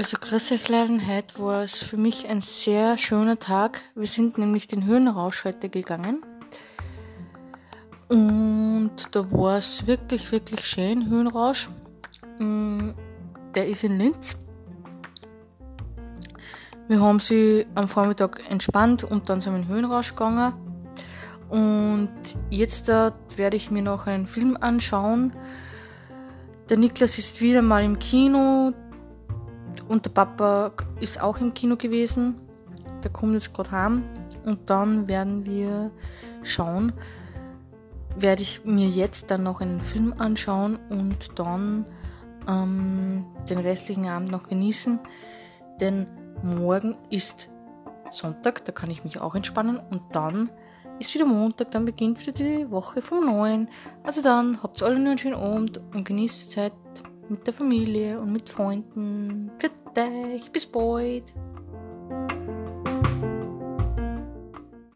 Also Leiden, heute war es für mich ein sehr schöner Tag. Wir sind nämlich den Höhenrausch heute gegangen. Und da war es wirklich, wirklich schön, Höhenrausch. Mm, der ist in Linz. Wir haben sie am Vormittag entspannt und dann sind wir in den Höhenrausch gegangen. Und jetzt da werde ich mir noch einen Film anschauen. Der Niklas ist wieder mal im Kino und der Papa ist auch im Kino gewesen. Der kommt jetzt gerade heim und dann werden wir schauen, werde ich mir jetzt dann noch einen Film anschauen und dann ähm, den restlichen Abend noch genießen. Denn morgen ist Sonntag, da kann ich mich auch entspannen und dann ist wieder Montag, dann beginnt wieder die Woche vom Neuen. Also dann habt ihr alle nur einen schönen Abend und genießt die Zeit mit der Familie und mit Freunden. Für dich, bis bald.